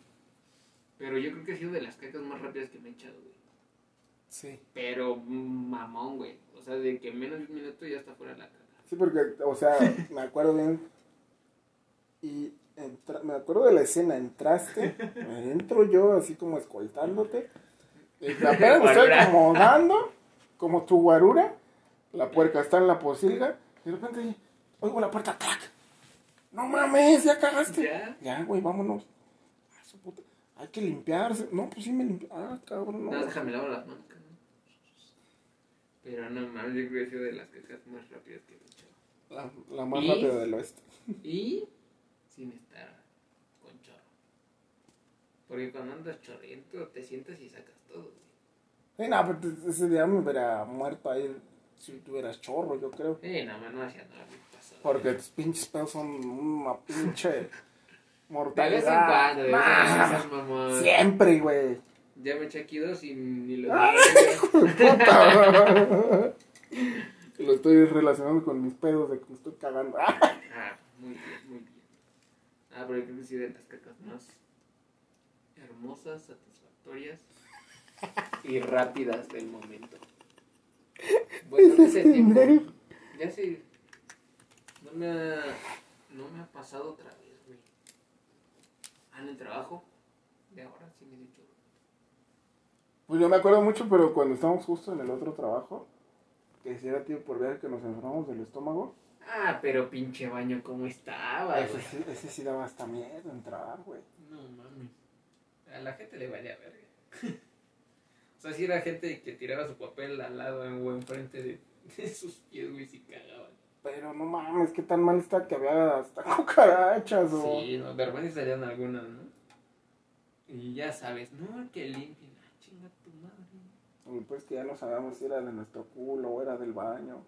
Pero yo creo que ha sido de las cacas más rápidas que me he echado, güey. Sí. Pero mamón, güey. O sea, de que menos de un minuto ya está fuera la caca. Sí, porque, o sea, me acuerdo bien. Y entra- me acuerdo de la escena, entraste, entro yo así como escoltándote. Apenas me estoy acomodando, como tu guarura. La puerca está en la posilga. Y de repente oigo la puerta, ¡clac! ¡No mames! ¡Ya cagaste! ¿Ya? Ya, güey, vámonos. Ah, su puta. Hay que limpiarse. No, pues sí me limpié. Ah, cabrón, no. No, déjame lavar las manos. Pero no mames, yo creo que ha sido de las cacas más rápidas que he echado. La, la más ¿Y? rápida del oeste. Y sin estar con chorro. Porque cuando andas chorriento te sientas y sacas todo, güey. Sí, no, pero te- ese día me hubiera muerto ahí si tuvieras chorro, yo creo. Eh, nada más no hacía nada pasado. Porque tus pinches pedos son una pinche De vez en mortalidad. cuando, de vez Ah. Siempre, güey. Ya me eché aquí dos y ni lo. Puta. Lo estoy relacionando con mis pedos de que me estoy cagando. Ah, muy bien, muy bien. Ah, pero yo creo que sí de las cacas más hermosas, satisfactorias y rápidas del momento. Bueno, en ese tiempo. Ya sí. No me ha, no me ha pasado otra vez, güey. Ah, en el trabajo. De ahora sí me he dicho. Pues yo me acuerdo mucho, pero cuando estábamos justo en el otro trabajo, que si era tío por ver que nos enfermamos del estómago, Ah, pero pinche baño, ¿cómo estaba, ese güey? sí, ese sí daba hasta miedo entrar, güey. No mames. A la gente le valía verga. o sea, si era gente que tiraba su papel al lado o enfrente de, de sus pies, güey, si cagaban. Pero no mames, qué tan mal está que había hasta cucarachas o... Sí, no, de repente salían algunas, ¿no? Y ya sabes, no, que limpien. Ah, chinga tu madre. Y pues que ya no sabíamos si era de nuestro culo o era del baño.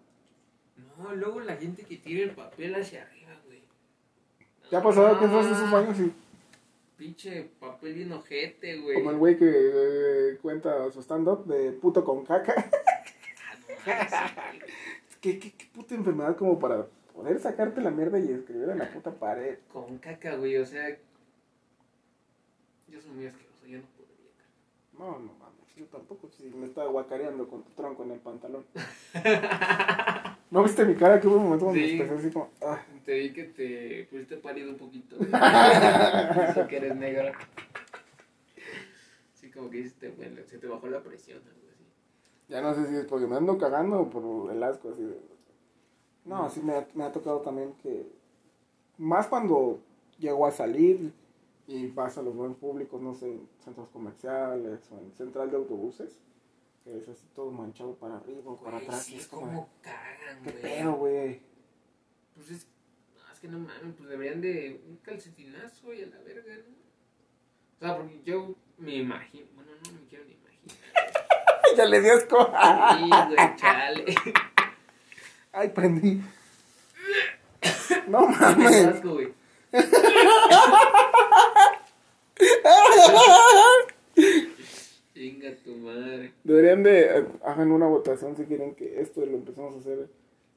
No, luego la gente que tira el papel hacia arriba, güey. ¿Qué ha pasado? ¿Qué No, fue esos baños? Y Pinche papel bien ojete, güey. como el güey que eh, cuenta su stand-up de puto con caca. Ah, no. ¿Qué, qué, qué puta enfermedad como para poder sacarte la mierda y escribir en la puta pared. Con caca, güey, o sea. Yo soy muy asqueroso, yo no podría. No, no mames, yo tampoco. Si me estaba guacareando con tu tronco en el pantalón. ¿No viste mi cara? Que hubo un momento donde Sí. empecé así como. ah. Te vi que te pusiste pálido un poquito. Eso que eres negro. Sí, como que hiciste, bueno, se te bajó la presión, algo así. Ya no sé si es porque me ando cagando o por el asco así de... No, sí me ha, me ha tocado también que... Más cuando llego a salir y vas a los buenos públicos, no sé, en centros comerciales o en central de autobuses, que es así todo manchado para arriba o para atrás. sí, es como, como cagan, ¿qué güey. pedo, güey? Pues es, no, es que no mames, pues deberían de un calcetinazo y a la verga, ¿no? O sea, porque yo me imagino, bueno, no me quiero ni imaginar. ya le dio asco. Sí, güey, chale. Ay, prendí. No Me mames. asco, güey. Chinga tu madre. Deberían de eh, hagan una votación si quieren que esto lo empezamos a hacer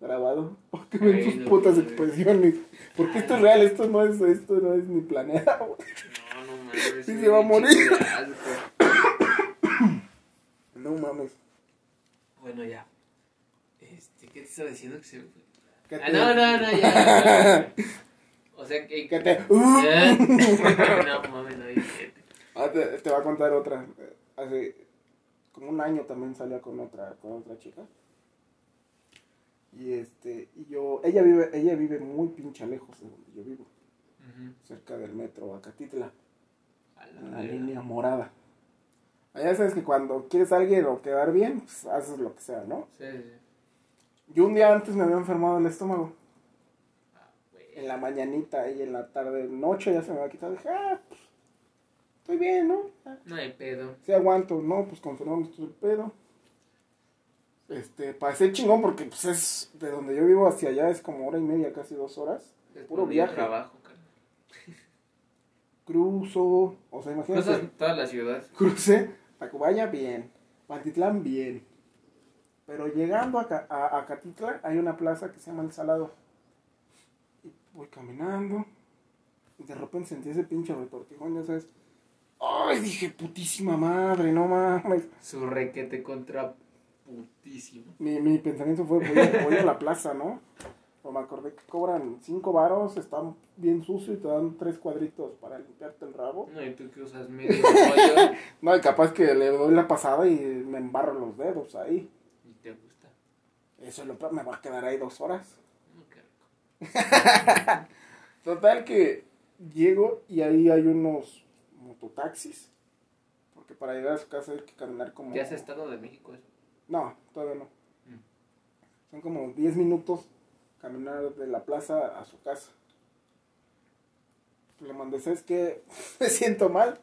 grabado. Porque ven sus putas güey. expresiones. Porque esto es real, esto no es, esto no es ni planeado. güey. No, no mames. Sí se va a morir. asco. No mames. Bueno, ya. Este, ¿qué te estaba diciendo que se me fue? ¿Qué Ah, te- no, no, no, ya. O sea que. Te... No mames, no dije. Ah, te, te va a contar otra. Hace como un año también salía con otra, con otra chica. Y este, y yo, ella vive, ella vive muy pincha lejos de donde yo vivo, cerca del metro Acatitla, A la en la línea morada. Allá sabes que cuando quieres a alguien o quedar bien, pues haces lo que sea, ¿no? Sí, sí. Yo un día antes me había enfermado el estómago. Ah. En la mañanita y en la tarde, noche ya se me había quitado. Dije, ah, pues, estoy bien, ¿no? No hay pedo. Sí aguanto, no, pues confirmamos todo el pedo. Este, pasé chingón porque pues es de donde yo vivo hacia allá es como hora y media, casi dos horas. Es Puro viaje. trabajo. Cruzo, o sea, imagínate, Cosas toda la ciudad. crucé, Tacubaya bien, Pantitlán bien. Pero llegando a, a, a Catitlán hay una plaza que se llama El Salado. Y voy caminando y de repente sentí ese pinche retortijón, ya sabes. Ay, dije, putísima madre, no mames. Su requete contra putísimo. Mi, mi pensamiento fue, voy a, voy a la plaza, ¿no? Pero me acordé que cobran cinco varos, están bien sucio y te dan tres cuadritos para limpiarte el rabo. No, y tú que usas medio No, y capaz que le doy la pasada y me embarro los dedos ahí. y te gusta. Eso es lo peor, me va a quedar ahí dos horas. Rico. Total que llego y ahí hay unos mototaxis. Porque para llegar a su casa hay que caminar como... ¿Ya has estado de México eso? No, todavía no. Mm. Son como 10 minutos caminar de la plaza a su casa. Le mandé, ¿sabes qué? Me siento mal,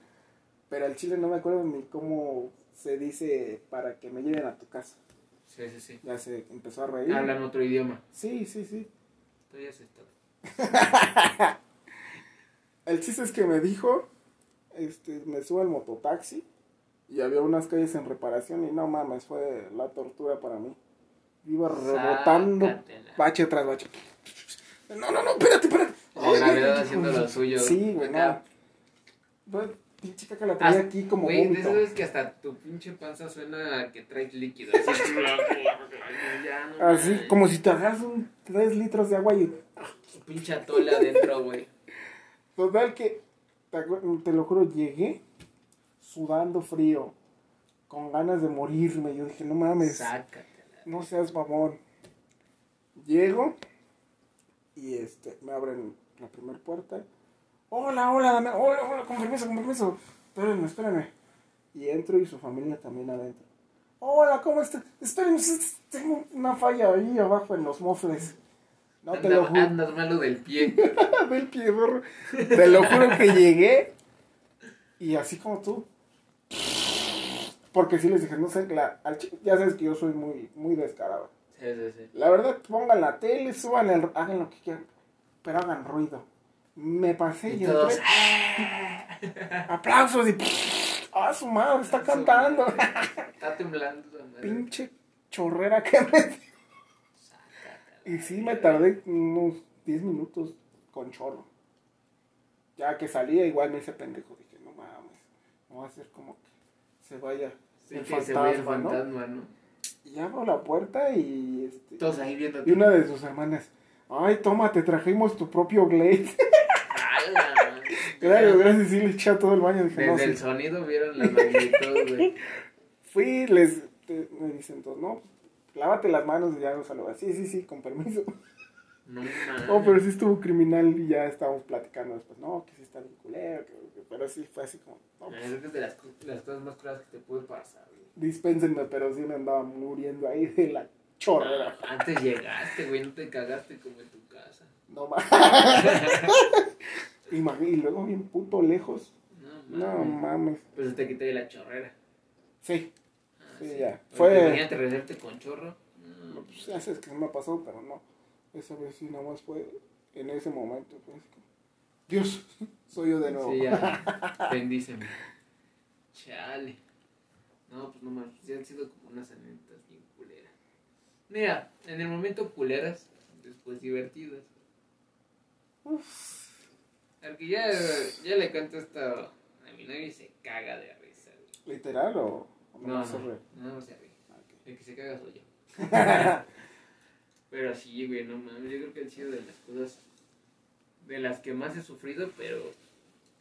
pero al chile no me acuerdo ni cómo se dice para que me lleven a tu casa. Sí, sí, sí. Ya se empezó a reír. Hablan otro idioma. Sí, sí, sí. Has estado. El chiste es que me dijo, este, me subo al mototaxi y había unas calles en reparación y no mames, fue la tortura para mí. Iba rebotando Sácatela. bache tras bache. No, no, no, espérate, espérate. La gravedad haciendo lo suyo. Sí, güey, no. Pinche caca la traía aquí como Güey, de esas veces que hasta tu pinche panza suena a que traes líquido. Así, ya, no Así, mames. como si te agarras un 3 litros de agua y... Tu pinche atole adentro, güey. Total que, te, lo juro, llegué sudando frío, con ganas de morirme. Yo dije, no mames. Sácatela. No seas mamón. Llego y este me abren la primera puerta. Hola, hola, dame, hola, hola, con permiso, con permiso. Espérenme, espérenme. Y entro y su familia también adentro. Hola, ¿cómo está? Espérenme, tengo una falla ahí abajo en los mofles. No, te lo juro. Andas malo del pie. del pie, burro. Te lo juro que llegué y así como tú. Porque sí les dije, no sé, la, al ya sabes que yo soy muy, muy descarado. Sí, sí, sí. La verdad, pongan la tele, suban el, hagan lo que quieran, pero hagan ruido. Me pasé y, Y todos, entré, aplausos y ¡ah, su madre, está cantando! Está temblando. Pinche chorrera que me... Y sí, me tardé unos 10 minutos con chorro. Ya que salía, igual me hice pendejo. Dije, no mames, no va a ser como que se vaya Sí, el que se ve el fantasma, ¿no? Y abro la puerta y... Este, Todos ahí viendo. y una de sus hermanas, ay, toma, te trajimos tu propio Glade. Gracias, gracias, sí, le eché a todo el baño. Dije, no, Desde sí. el sonido vieron la magnitud, güey. Fui, les, te- me dicen todos, no, lávate las manos y ya no saludar. Sí, sí, sí, con permiso. No mames. Oh, pero sí estuvo criminal y ya estábamos platicando después. No, que sí está bien culero, que- que- pero sí fue así como, no, pues, es de las, las cosas más claras que te puede pasar, güey. dispénsenme, pero sí me andaba muriendo ahí de la chorrera. Antes llegaste, güey, no te cagaste como en tu casa. No mames. y luego bien puto lejos. No No mames. mames. Pues te quité de la chorrera. Sí, Ah, Sí, ya. Fue- Imagínate regresarte con chorro. No, pues ya sabes que no me pasó, pero no. Esa vez sí, nada más fue en ese momento. Como, Dios, soy yo de nuevo. Sí, ya. Bendíceme. Chale. No, pues no mames. Sí han sido como unas anécdotas bien culeras. Mira, en el momento culeras, después divertidas. Al que ya, ya le canto esto a mi novia y se caga de risa. güey. ¿Literal o No, no, se no, no. El que se caga soy yo. Pero sí, güey, no mames. Yo creo que han sido de las cosas de las que más he sufrido, pero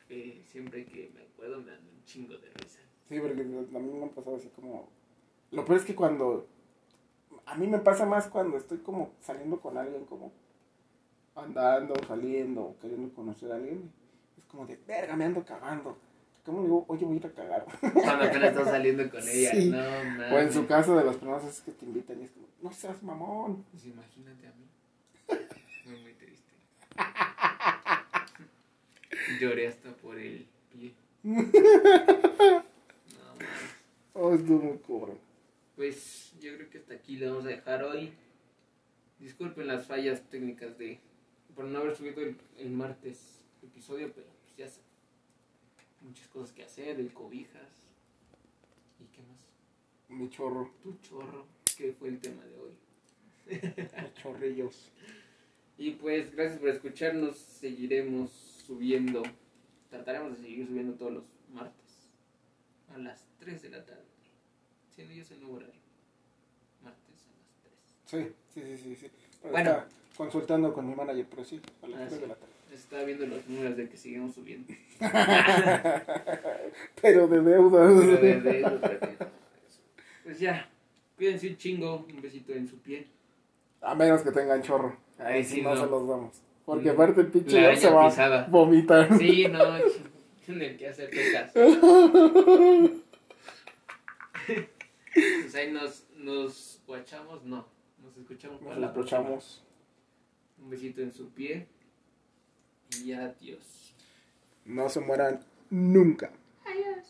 que siempre que me acuerdo me dan un chingo de risa. Sí, porque a mí me ha pasado así como... Lo peor es que cuando... A mí me pasa más cuando estoy como saliendo con alguien, como andando, saliendo, queriendo conocer a alguien. Es como de, verga, me ando cagando. ¿Cómo le digo, oye, voy a ir a cagar? Cuando apenas estás saliendo con ella. Sí. No mames. o en su caso de las personas es que te invitan y es como, no seas mamón. Pues imagínate a mí. Fue muy triste. Lloré hasta por el pie. No mames. Oh, estuvo muy cobrón. Pues yo creo que hasta aquí le vamos a dejar hoy. Disculpen las fallas técnicas de por no haber subido el, el martes episodio, pero pues ya sé. Muchas cosas que hacer, el cobijas. ¿Y qué más? Mi chorro, Tu chorro, que fue el tema de hoy. los chorrillos. Y pues gracias por escucharnos. Seguiremos subiendo. Trataremos de seguir subiendo todos los martes. A las 3 de la tarde. Siendo es el nuevo horario. Martes a las 3. Sí, sí, sí, sí. sí. Bueno. consultando con mi manager, pero sí, a las Ah, 3 sí. de la tarde. Estaba viendo los números de que seguimos subiendo. Pero de deuda. Pero de- de eso, de- Pues ya. Cuídense un chingo. Un besito en su piel. A menos que tengan chorro. Ahí Si sí, no, no. se los damos. Porque aparte el pinche ya se va a vomitar. Sí, no. En el que hacerte caso. Pues ahí nos, nos guachamos. No. Nos escuchamos Nos escuchamos. Un besito en su pie y adiós. No se mueran nunca. Adiós.